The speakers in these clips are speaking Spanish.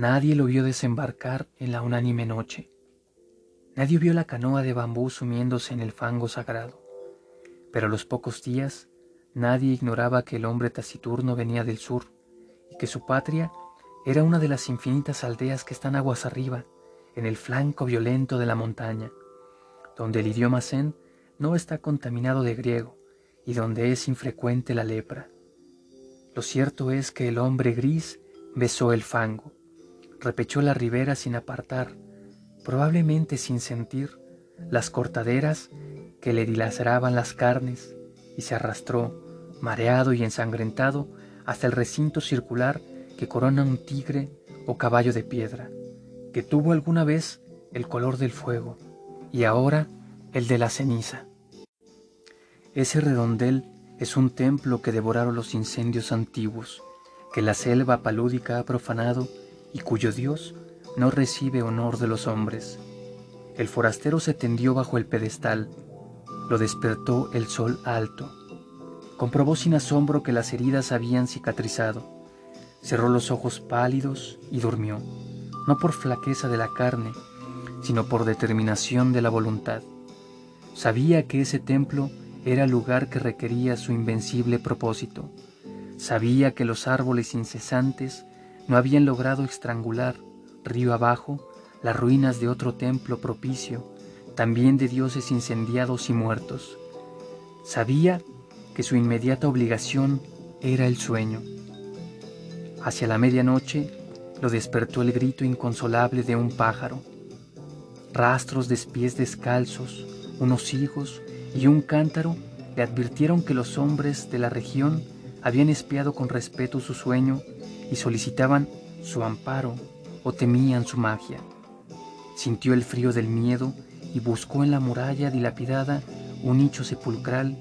Nadie lo vio desembarcar en la unánime noche. Nadie vio la canoa de bambú sumiéndose en el fango sagrado. Pero a los pocos días, nadie ignoraba que el hombre taciturno venía del sur y que su patria era una de las infinitas aldeas que están aguas arriba, en el flanco violento de la montaña, donde el idioma zen no está contaminado de griego y donde es infrecuente la lepra. Lo cierto es que el hombre gris besó el fango, repechó la ribera sin apartar, probablemente sin sentir, las cortaderas que le dilaceraban las carnes y se arrastró, mareado y ensangrentado, hasta el recinto circular que corona un tigre o caballo de piedra, que tuvo alguna vez el color del fuego y ahora el de la ceniza. Ese redondel es un templo que devoraron los incendios antiguos, que la selva palúdica ha profanado y cuyo Dios no recibe honor de los hombres. El forastero se tendió bajo el pedestal, lo despertó el sol alto. Comprobó sin asombro que las heridas habían cicatrizado. Cerró los ojos pálidos y durmió, no por flaqueza de la carne, sino por determinación de la voluntad. Sabía que ese templo era el lugar que requería su invencible propósito. Sabía que los árboles incesantes no habían logrado estrangular, río abajo, las ruinas de otro templo propicio, también de dioses incendiados y muertos. Sabía que su inmediata obligación era el sueño. Hacia la medianoche lo despertó el grito inconsolable de un pájaro. Rastros de pies descalzos, unos higos y un cántaro le advirtieron que los hombres de la región habían espiado con respeto su sueño y solicitaban su amparo o temían su magia. Sintió el frío del miedo y buscó en la muralla dilapidada un nicho sepulcral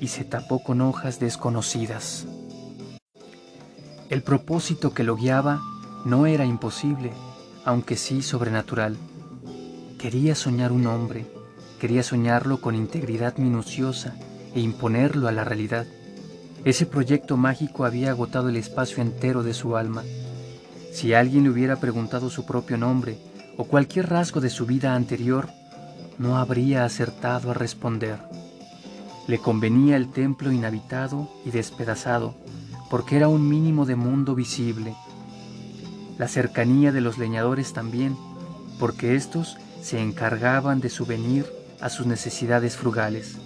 y se tapó con hojas desconocidas. El propósito que lo guiaba no era imposible, aunque sí sobrenatural. Quería soñar un hombre, quería soñarlo con integridad minuciosa e imponerlo a la realidad. Ese proyecto mágico había agotado el espacio entero de su alma. Si alguien le hubiera preguntado su propio nombre o cualquier rasgo de su vida anterior, no habría acertado a responder. Le convenía el templo inhabitado y despedazado, porque era un mínimo de mundo visible. La cercanía de los leñadores también, porque éstos se encargaban de subvenir a sus necesidades frugales.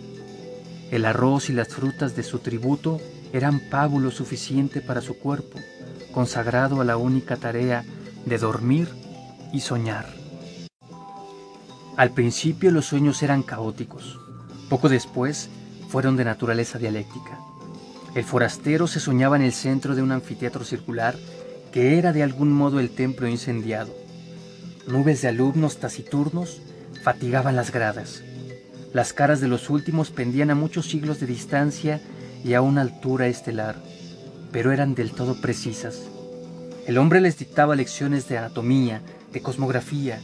El arroz y las frutas de su tributo eran pábulo suficiente para su cuerpo, consagrado a la única tarea de dormir y soñar. Al principio los sueños eran caóticos, poco después fueron de naturaleza dialéctica. El forastero se soñaba en el centro de un anfiteatro circular que era de algún modo el templo incendiado. Nubes de alumnos taciturnos fatigaban las gradas. Las caras de los últimos pendían a muchos siglos de distancia y a una altura estelar, pero eran del todo precisas. El hombre les dictaba lecciones de anatomía, de cosmografía,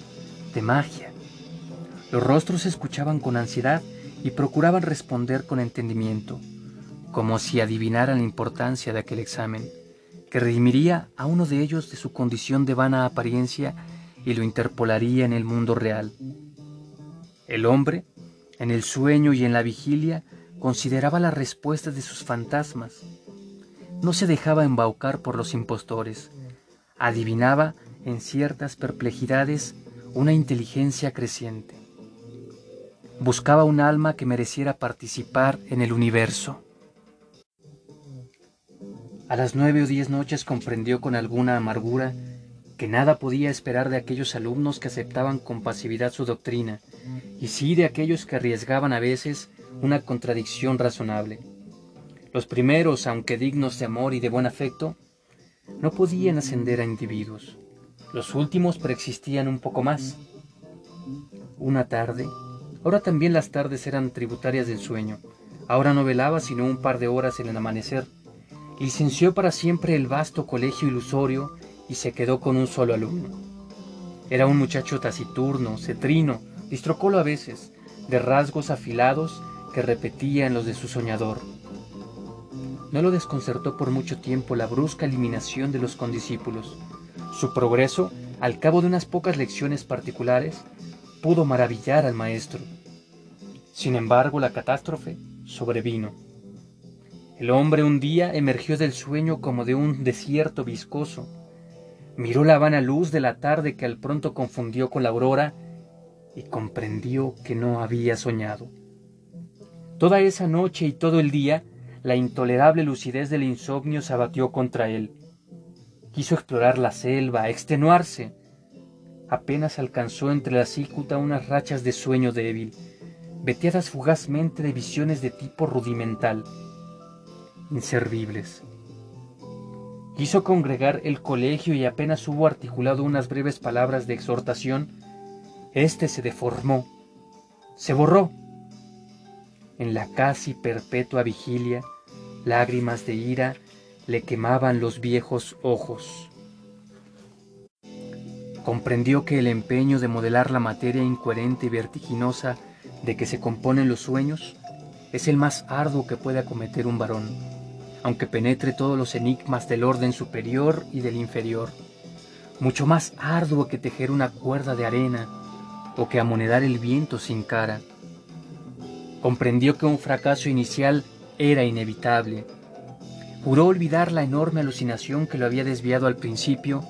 de magia. Los rostros escuchaban con ansiedad y procuraban responder con entendimiento, como si adivinaran la importancia de aquel examen, que redimiría a uno de ellos de su condición de vana apariencia y lo interpolaría en el mundo real. El hombre en el sueño y en la vigilia consideraba las respuestas de sus fantasmas. No se dejaba embaucar por los impostores. Adivinaba en ciertas perplejidades una inteligencia creciente. Buscaba un alma que mereciera participar en el universo. A las nueve o diez noches comprendió con alguna amargura que nada podía esperar de aquellos alumnos que aceptaban con pasividad su doctrina, y sí de aquellos que arriesgaban a veces una contradicción razonable. Los primeros, aunque dignos de amor y de buen afecto, no podían ascender a individuos. Los últimos preexistían un poco más. Una tarde, ahora también las tardes eran tributarias del sueño, ahora no velaba sino un par de horas en el amanecer, licenció para siempre el vasto colegio ilusorio y se quedó con un solo alumno. Era un muchacho taciturno, cetrino, distrocolo a veces, de rasgos afilados que repetía en los de su soñador. No lo desconcertó por mucho tiempo la brusca eliminación de los condiscípulos. Su progreso, al cabo de unas pocas lecciones particulares, pudo maravillar al maestro. Sin embargo, la catástrofe sobrevino. El hombre un día emergió del sueño como de un desierto viscoso. Miró la vana luz de la tarde que al pronto confundió con la aurora y comprendió que no había soñado. Toda esa noche y todo el día, la intolerable lucidez del insomnio se abatió contra él. Quiso explorar la selva, extenuarse. Apenas alcanzó entre la cícuta unas rachas de sueño débil, veteadas fugazmente de visiones de tipo rudimental, inservibles. Quiso congregar el colegio y apenas hubo articulado unas breves palabras de exhortación, éste se deformó, se borró. En la casi perpetua vigilia, lágrimas de ira le quemaban los viejos ojos. Comprendió que el empeño de modelar la materia incoherente y vertiginosa de que se componen los sueños es el más arduo que puede acometer un varón, aunque penetre todos los enigmas del orden superior y del inferior, mucho más arduo que tejer una cuerda de arena o que amonedar el viento sin cara. Comprendió que un fracaso inicial era inevitable. Juró olvidar la enorme alucinación que lo había desviado al principio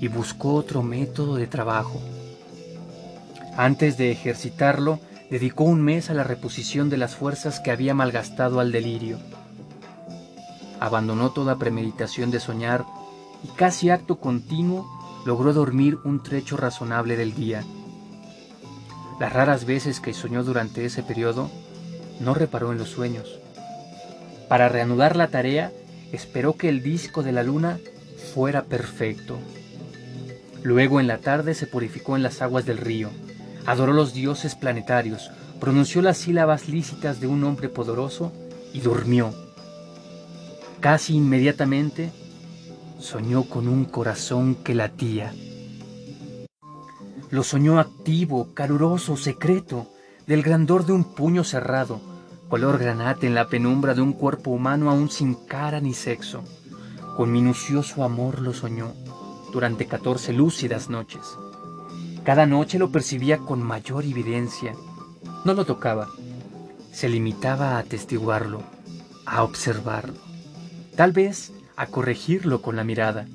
y buscó otro método de trabajo. Antes de ejercitarlo, dedicó un mes a la reposición de las fuerzas que había malgastado al delirio. Abandonó toda premeditación de soñar y casi acto continuo logró dormir un trecho razonable del día. Las raras veces que soñó durante ese periodo, no reparó en los sueños. Para reanudar la tarea, esperó que el disco de la luna fuera perfecto. Luego en la tarde se purificó en las aguas del río, adoró los dioses planetarios, pronunció las sílabas lícitas de un hombre poderoso y durmió. Casi inmediatamente soñó con un corazón que latía. Lo soñó activo, caluroso, secreto, del grandor de un puño cerrado, color granate en la penumbra de un cuerpo humano aún sin cara ni sexo. Con minucioso amor lo soñó durante catorce lúcidas noches. Cada noche lo percibía con mayor evidencia. No lo tocaba, se limitaba a atestiguarlo, a observarlo, tal vez a corregirlo con la mirada.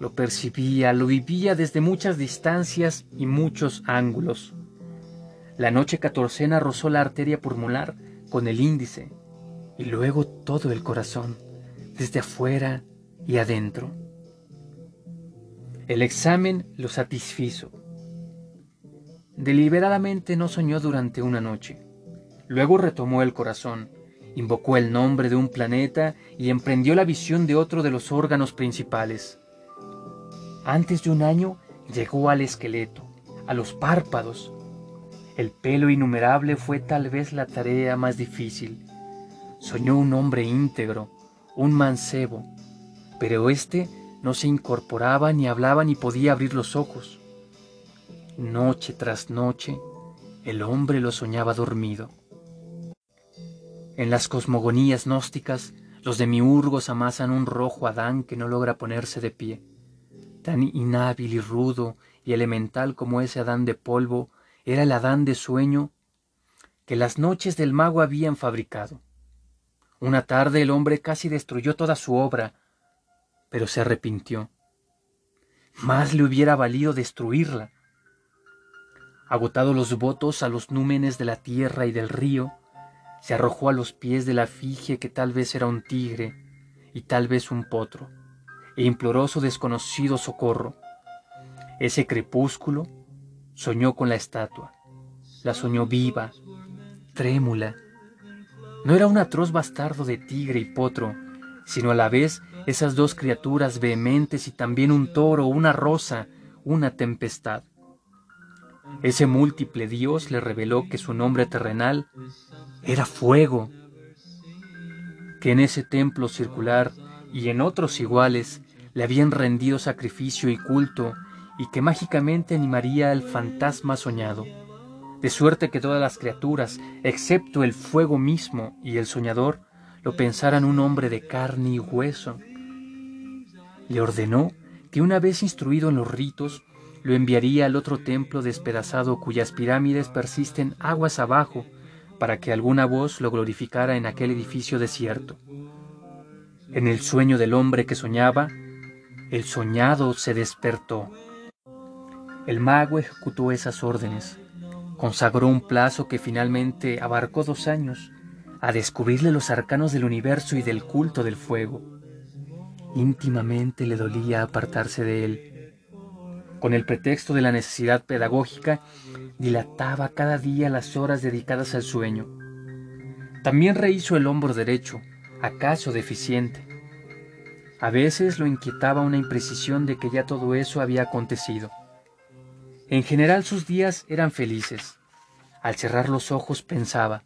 Lo percibía, lo vivía desde muchas distancias y muchos ángulos. La noche catorcena rozó la arteria pulmonar con el índice y luego todo el corazón, desde afuera y adentro. El examen lo satisfizo. Deliberadamente no soñó durante una noche. Luego retomó el corazón, invocó el nombre de un planeta y emprendió la visión de otro de los órganos principales. Antes de un año llegó al esqueleto, a los párpados. El pelo innumerable fue tal vez la tarea más difícil. Soñó un hombre íntegro, un mancebo, pero éste no se incorporaba, ni hablaba, ni podía abrir los ojos. Noche tras noche, el hombre lo soñaba dormido. En las cosmogonías gnósticas, los demiurgos amasan un rojo Adán que no logra ponerse de pie tan inhábil y rudo y elemental como ese Adán de polvo, era el Adán de sueño que las noches del mago habían fabricado. Una tarde el hombre casi destruyó toda su obra, pero se arrepintió. Más le hubiera valido destruirla. Agotado los votos a los númenes de la tierra y del río, se arrojó a los pies de la figie que tal vez era un tigre y tal vez un potro e imploró su desconocido socorro. Ese crepúsculo soñó con la estatua, la soñó viva, trémula. No era un atroz bastardo de tigre y potro, sino a la vez esas dos criaturas vehementes y también un toro, una rosa, una tempestad. Ese múltiple Dios le reveló que su nombre terrenal era fuego, que en ese templo circular y en otros iguales le habían rendido sacrificio y culto y que mágicamente animaría al fantasma soñado, de suerte que todas las criaturas, excepto el fuego mismo y el soñador, lo pensaran un hombre de carne y hueso. Le ordenó que una vez instruido en los ritos, lo enviaría al otro templo despedazado cuyas pirámides persisten aguas abajo para que alguna voz lo glorificara en aquel edificio desierto. En el sueño del hombre que soñaba, el soñado se despertó. El mago ejecutó esas órdenes, consagró un plazo que finalmente abarcó dos años, a descubrirle los arcanos del universo y del culto del fuego. Íntimamente le dolía apartarse de él. Con el pretexto de la necesidad pedagógica, dilataba cada día las horas dedicadas al sueño. También rehizo el hombro derecho, acaso deficiente. A veces lo inquietaba una imprecisión de que ya todo eso había acontecido. En general sus días eran felices. Al cerrar los ojos pensaba,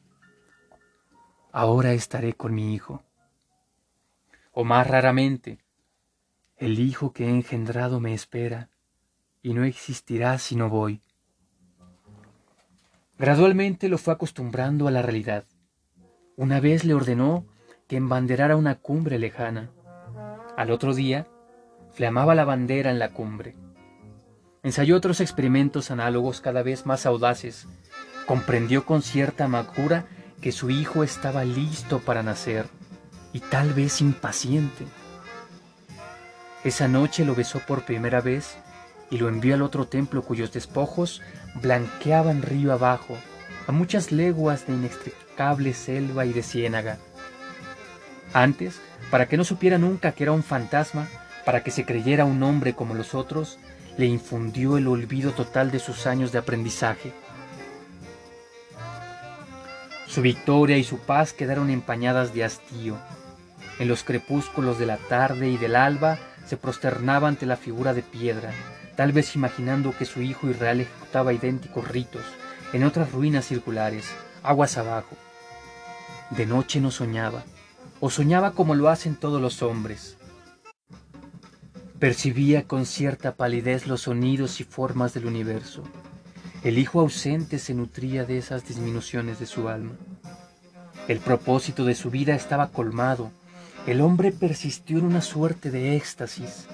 ahora estaré con mi hijo. O más raramente, el hijo que he engendrado me espera y no existirá si no voy. Gradualmente lo fue acostumbrando a la realidad. Una vez le ordenó que embanderara una cumbre lejana. Al otro día, flamaba la bandera en la cumbre. Ensayó otros experimentos análogos cada vez más audaces. Comprendió con cierta amargura que su hijo estaba listo para nacer y tal vez impaciente. Esa noche lo besó por primera vez y lo envió al otro templo cuyos despojos blanqueaban río abajo, a muchas leguas de inextricable selva y de ciénaga. Antes, para que no supiera nunca que era un fantasma, para que se creyera un hombre como los otros, le infundió el olvido total de sus años de aprendizaje. Su victoria y su paz quedaron empañadas de hastío. En los crepúsculos de la tarde y del alba se prosternaba ante la figura de piedra, tal vez imaginando que su hijo Israel ejecutaba idénticos ritos en otras ruinas circulares, aguas abajo. De noche no soñaba, o soñaba como lo hacen todos los hombres. Percibía con cierta palidez los sonidos y formas del universo, el hijo ausente se nutría de esas disminuciones de su alma. El propósito de su vida estaba colmado. El hombre persistió en una suerte de éxtasis.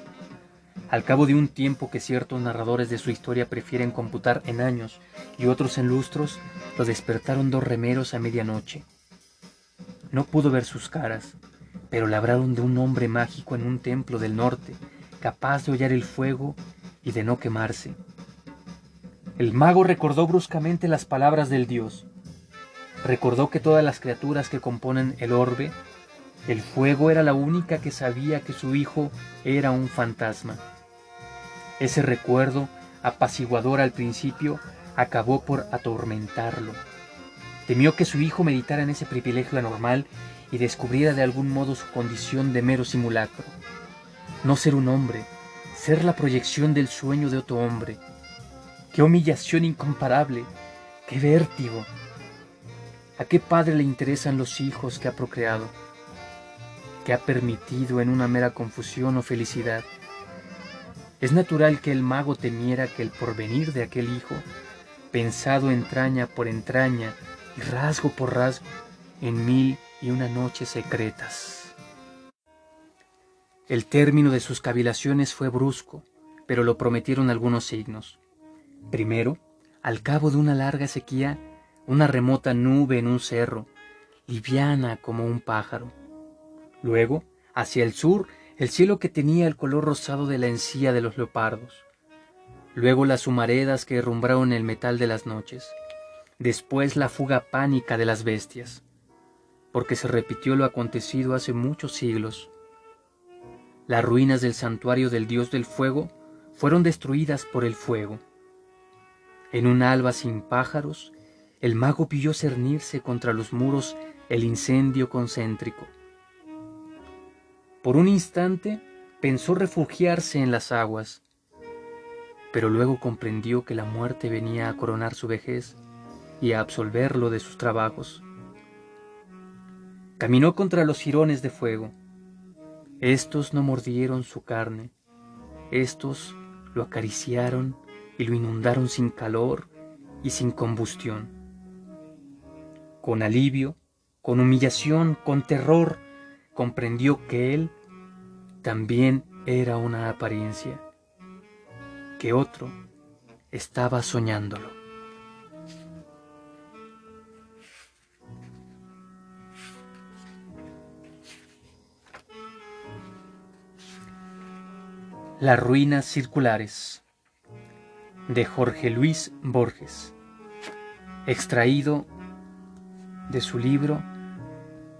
Al cabo de un tiempo que ciertos narradores de su historia prefieren computar en años y otros en lustros, lo despertaron dos remeros a medianoche. No pudo ver sus caras, pero labraron de un hombre mágico en un templo del norte, capaz de hollar el fuego y de no quemarse. El mago recordó bruscamente las palabras del dios. Recordó que todas las criaturas que componen el orbe, el fuego era la única que sabía que su hijo era un fantasma. Ese recuerdo, apaciguador al principio, acabó por atormentarlo. Temió que su hijo meditara en ese privilegio anormal y descubriera de algún modo su condición de mero simulacro. No ser un hombre, ser la proyección del sueño de otro hombre, ¡Qué humillación incomparable! ¡Qué vértigo! ¿A qué padre le interesan los hijos que ha procreado? que ha permitido en una mera confusión o felicidad? Es natural que el mago temiera que el porvenir de aquel hijo, pensado entraña por entraña y rasgo por rasgo, en mil y una noches secretas. El término de sus cavilaciones fue brusco, pero lo prometieron algunos signos. Primero, al cabo de una larga sequía, una remota nube en un cerro, liviana como un pájaro. Luego, hacia el sur, el cielo que tenía el color rosado de la encía de los leopardos. Luego las humaredas que herrumbraron el metal de las noches. Después la fuga pánica de las bestias, porque se repitió lo acontecido hace muchos siglos. Las ruinas del santuario del dios del fuego fueron destruidas por el fuego. En un alba sin pájaros, el mago vio cernirse contra los muros el incendio concéntrico. Por un instante pensó refugiarse en las aguas, pero luego comprendió que la muerte venía a coronar su vejez y a absolverlo de sus trabajos. Caminó contra los jirones de fuego. Estos no mordieron su carne, estos lo acariciaron y lo inundaron sin calor y sin combustión. Con alivio, con humillación, con terror, comprendió que él también era una apariencia, que otro estaba soñándolo. Las ruinas circulares de Jorge Luis Borges, extraído de su libro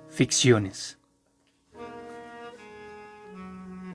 Ficciones.